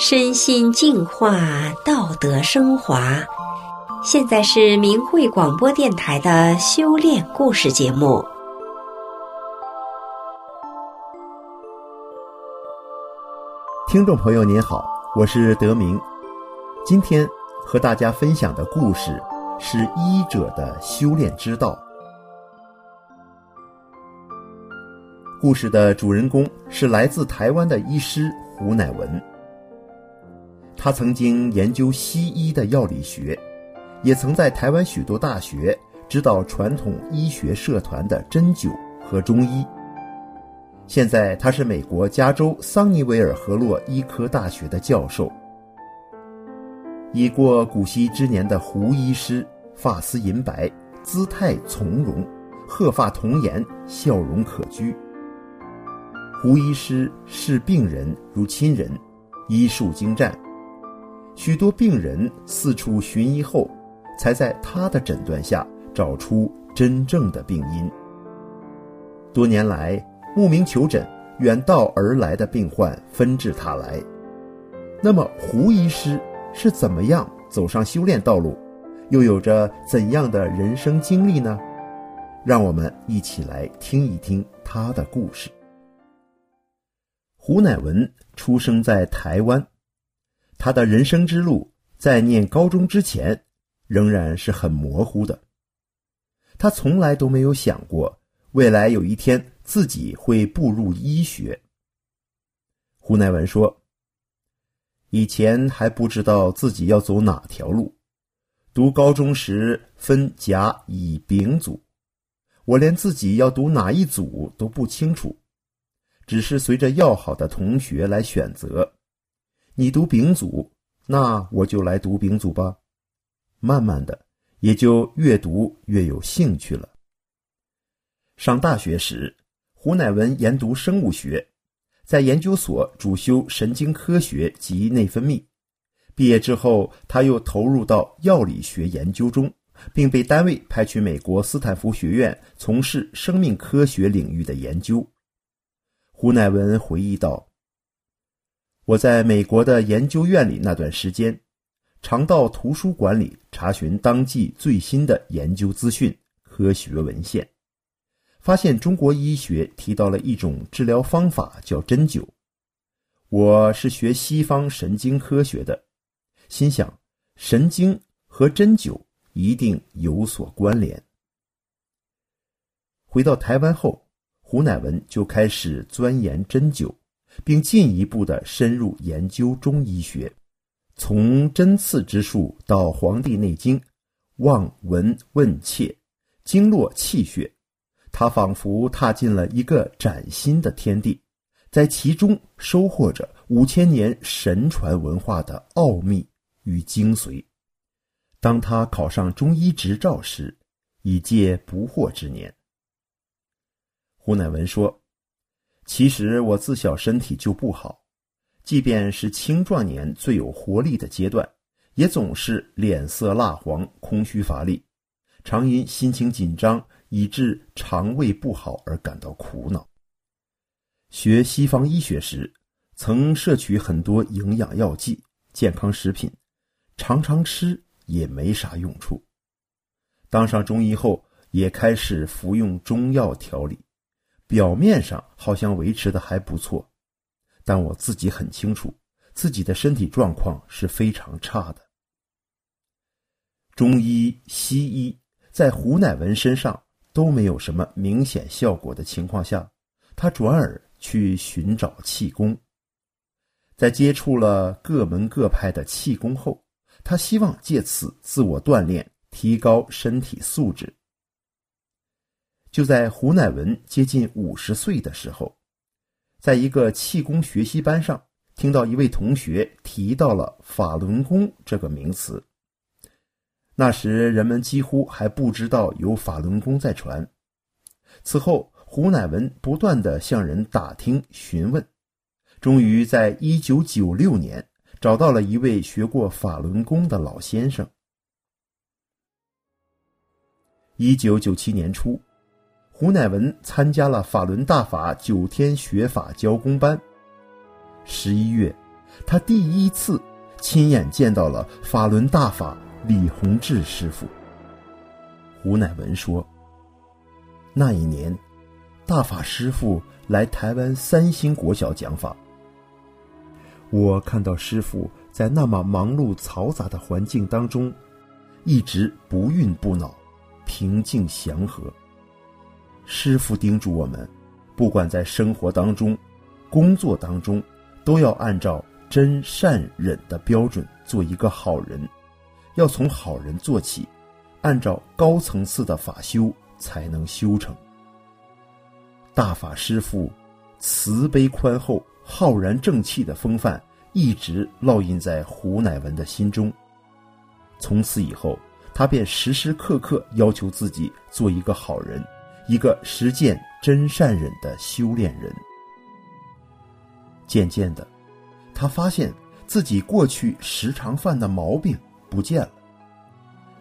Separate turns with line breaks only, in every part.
身心净化，道德升华。现在是明慧广播电台的修炼故事节目。
听众朋友您好，我是德明。今天和大家分享的故事是医者的修炼之道。故事的主人公是来自台湾的医师胡乃文。他曾经研究西医的药理学，也曾在台湾许多大学指导传统医学社团的针灸和中医。现在他是美国加州桑尼维尔河洛医科大学的教授。已过古稀之年的胡医师，发丝银白，姿态从容，鹤发童颜，笑容可掬。胡医师视病人如亲人，医术精湛。许多病人四处寻医后，才在他的诊断下找出真正的病因。多年来，慕名求诊、远道而来的病患纷至沓来。那么，胡医师是怎么样走上修炼道路，又有着怎样的人生经历呢？让我们一起来听一听他的故事。胡乃文出生在台湾。他的人生之路在念高中之前仍然是很模糊的。他从来都没有想过未来有一天自己会步入医学。胡乃文说：“以前还不知道自己要走哪条路，读高中时分甲、乙、丙组，我连自己要读哪一组都不清楚，只是随着要好的同学来选择。”你读丙组，那我就来读丙组吧。慢慢的，也就越读越有兴趣了。上大学时，胡乃文研读生物学，在研究所主修神经科学及内分泌。毕业之后，他又投入到药理学研究中，并被单位派去美国斯坦福学院从事生命科学领域的研究。胡乃文回忆道。我在美国的研究院里那段时间，常到图书馆里查询当季最新的研究资讯、科学文献，发现中国医学提到了一种治疗方法，叫针灸。我是学西方神经科学的，心想神经和针灸一定有所关联。回到台湾后，胡乃文就开始钻研针灸。并进一步的深入研究中医学，从针刺之术到《黄帝内经》，望闻问切，经络气血，他仿佛踏进了一个崭新的天地，在其中收获着五千年神传文化的奥秘与精髓。当他考上中医执照时，已届不惑之年。胡乃文说。其实我自小身体就不好，即便是青壮年最有活力的阶段，也总是脸色蜡黄、空虚乏力，常因心情紧张以致肠胃不好而感到苦恼。学西方医学时，曾摄取很多营养药剂、健康食品，常常吃也没啥用处。当上中医后，也开始服用中药调理。表面上好像维持的还不错，但我自己很清楚，自己的身体状况是非常差的。中医、西医在胡乃文身上都没有什么明显效果的情况下，他转而去寻找气功。在接触了各门各派的气功后，他希望借此自我锻炼，提高身体素质。就在胡乃文接近五十岁的时候，在一个气功学习班上，听到一位同学提到了法轮功这个名词。那时人们几乎还不知道有法轮功在传。此后，胡乃文不断的向人打听询问，终于在一九九六年找到了一位学过法轮功的老先生。一九九七年初。胡乃文参加了法轮大法九天学法教工班。十一月，他第一次亲眼见到了法轮大法李洪志师傅。胡乃文说：“那一年，大法师父来台湾三星国小讲法。我看到师父在那么忙碌嘈杂的环境当中，一直不愠不恼，平静祥和。师父叮嘱我们，不管在生活当中、工作当中，都要按照真善忍的标准做一个好人，要从好人做起，按照高层次的法修才能修成。”大法师父慈悲宽厚、浩然正气的风范一直烙印在胡乃文的心中。从此以后，他便时时刻刻要求自己做一个好人，一个实践真善忍的修炼人。渐渐的，他发现自己过去时常犯的毛病不见了，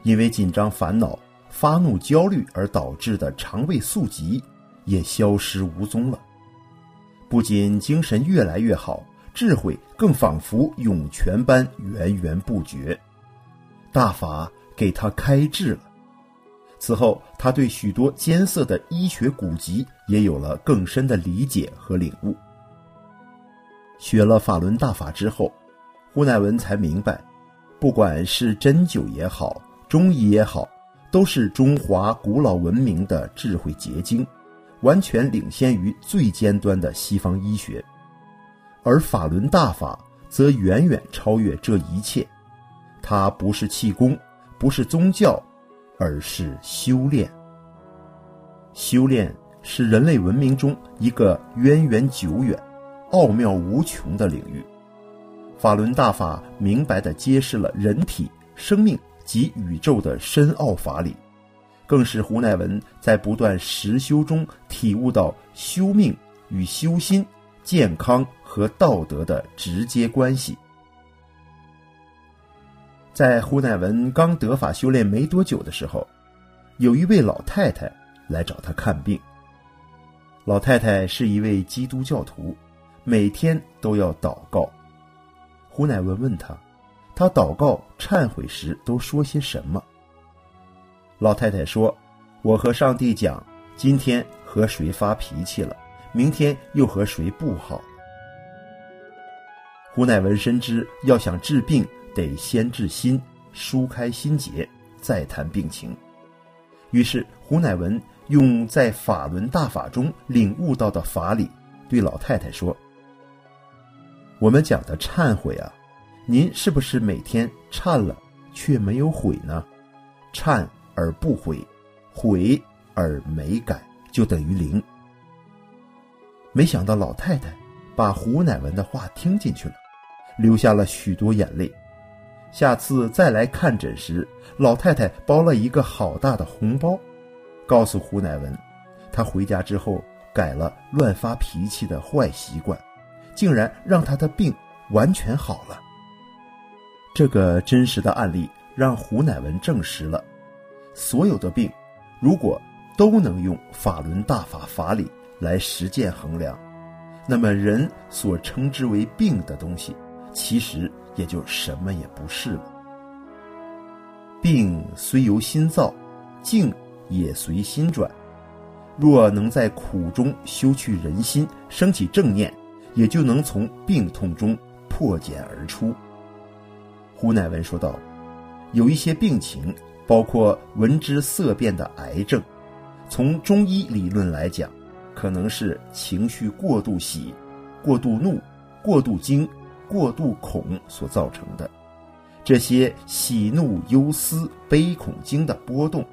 因为紧张、烦恼、发怒、焦虑而导致的肠胃宿疾。也消失无踪了。不仅精神越来越好，智慧更仿佛涌泉般源源不绝。大法给他开智了。此后，他对许多艰涩的医学古籍也有了更深的理解和领悟。学了法轮大法之后，胡乃文才明白，不管是针灸也好，中医也好，都是中华古老文明的智慧结晶。完全领先于最尖端的西方医学，而法轮大法则远远超越这一切。它不是气功，不是宗教，而是修炼。修炼是人类文明中一个渊源久远、奥妙无穷的领域。法轮大法明白地揭示了人体、生命及宇宙的深奥法理。更是胡乃文在不断实修中体悟到修命与修心、健康和道德的直接关系。在胡乃文刚得法修炼没多久的时候，有一位老太太来找他看病。老太太是一位基督教徒，每天都要祷告。胡乃文问他，他祷告忏悔时都说些什么？老太太说：“我和上帝讲，今天和谁发脾气了，明天又和谁不好。”胡乃文深知，要想治病，得先治心，疏开心结，再谈病情。于是，胡乃文用在法轮大法中领悟到的法理，对老太太说：“我们讲的忏悔啊，您是不是每天忏了却没有悔呢？忏。”而不悔，悔而没改，就等于零。没想到老太太把胡乃文的话听进去了，流下了许多眼泪。下次再来看诊时，老太太包了一个好大的红包，告诉胡乃文，她回家之后改了乱发脾气的坏习惯，竟然让她的病完全好了。这个真实的案例让胡乃文证实了。所有的病，如果都能用法轮大法法理来实践衡量，那么人所称之为病的东西，其实也就什么也不是了。病虽由心造，境也随心转。若能在苦中修去人心，升起正念，也就能从病痛中破茧而出。胡乃文说道：“有一些病情。”包括闻之色变的癌症，从中医理论来讲，可能是情绪过度喜、过度怒、过度惊、过度恐所造成的。这些喜怒忧思悲恐惊的波动，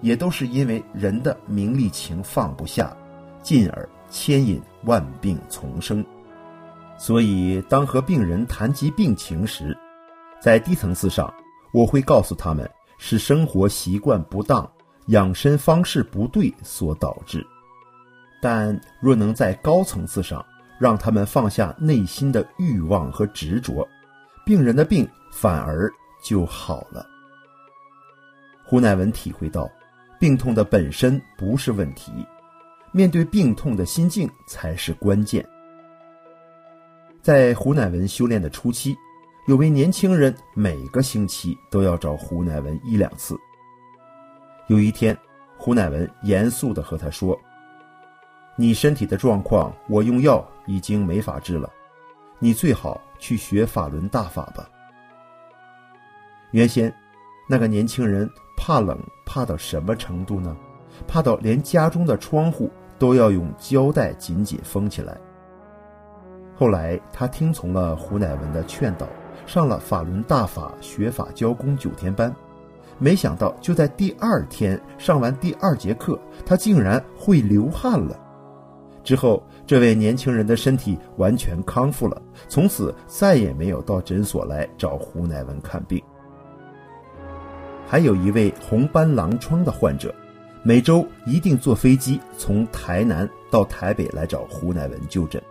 也都是因为人的名利情放不下，进而牵引万病丛生。所以，当和病人谈及病情时，在低层次上，我会告诉他们。是生活习惯不当、养生方式不对所导致，但若能在高层次上让他们放下内心的欲望和执着，病人的病反而就好了。胡乃文体会到，病痛的本身不是问题，面对病痛的心境才是关键。在胡乃文修炼的初期，有位年轻人每个星期都要找胡乃文一两次。有一天，胡乃文严肃地和他说：“你身体的状况，我用药已经没法治了，你最好去学法轮大法吧。”原先，那个年轻人怕冷怕到什么程度呢？怕到连家中的窗户都要用胶带紧紧封起来。后来，他听从了胡乃文的劝导，上了法轮大法学法教功九天班。没想到，就在第二天上完第二节课，他竟然会流汗了。之后，这位年轻人的身体完全康复了，从此再也没有到诊所来找胡乃文看病。还有一位红斑狼疮的患者，每周一定坐飞机从台南到台北来找胡乃文就诊。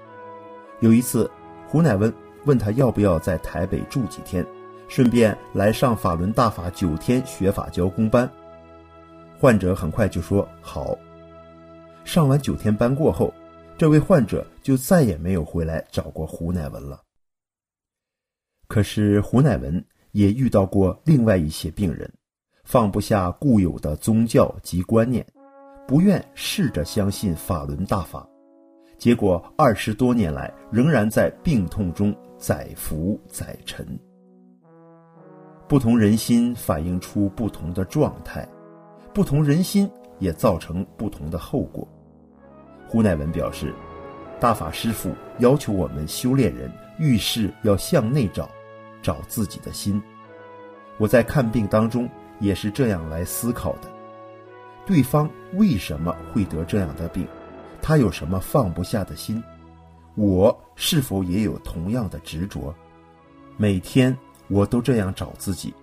有一次，胡乃文问他要不要在台北住几天，顺便来上法轮大法九天学法教功班。患者很快就说好。上完九天班过后，这位患者就再也没有回来找过胡乃文了。可是胡乃文也遇到过另外一些病人。放不下固有的宗教及观念，不愿试着相信法轮大法，结果二十多年来仍然在病痛中载浮载沉。不同人心反映出不同的状态，不同人心也造成不同的后果。胡乃文表示，大法师父要求我们修炼人遇事要向内找，找自己的心。我在看病当中。也是这样来思考的：对方为什么会得这样的病？他有什么放不下的心？我是否也有同样的执着？每天我都这样找自己，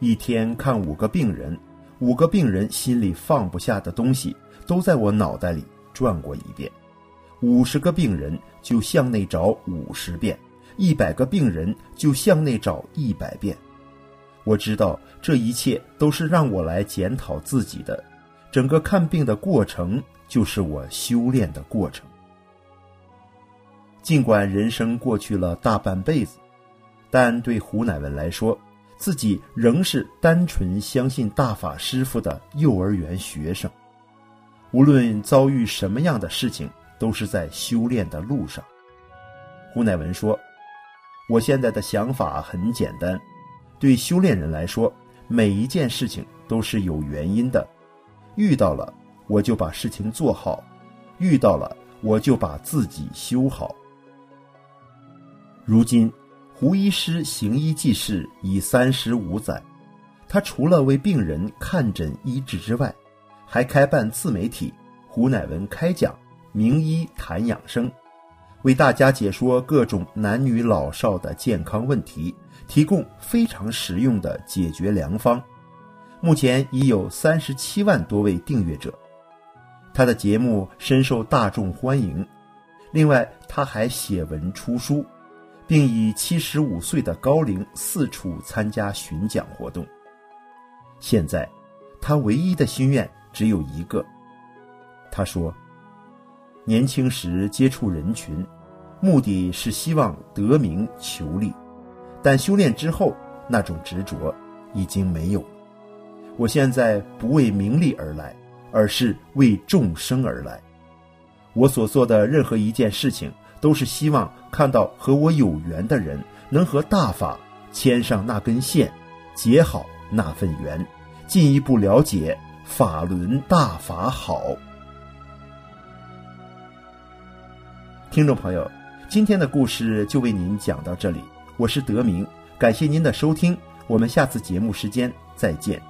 一天看五个病人，五个病人心里放不下的东西都在我脑袋里转过一遍。五十个病人就向内找五十遍，一百个病人就向内找一百遍。我知道这一切都是让我来检讨自己的，整个看病的过程就是我修炼的过程。尽管人生过去了大半辈子，但对胡乃文来说，自己仍是单纯相信大法师父的幼儿园学生。无论遭遇什么样的事情，都是在修炼的路上。胡乃文说：“我现在的想法很简单。”对修炼人来说，每一件事情都是有原因的。遇到了，我就把事情做好；遇到了，我就把自己修好。如今，胡医师行医济世已三十五载，他除了为病人看诊医治之外，还开办自媒体“胡乃文开讲”，名医谈养生，为大家解说各种男女老少的健康问题。提供非常实用的解决良方，目前已有三十七万多位订阅者，他的节目深受大众欢迎。另外，他还写文出书，并以七十五岁的高龄四处参加巡讲活动。现在，他唯一的心愿只有一个。他说：“年轻时接触人群，目的是希望得名求利。”但修炼之后，那种执着已经没有了。我现在不为名利而来，而是为众生而来。我所做的任何一件事情，都是希望看到和我有缘的人能和大法牵上那根线，结好那份缘，进一步了解法轮大法好。听众朋友，今天的故事就为您讲到这里。我是德明，感谢您的收听，我们下次节目时间再见。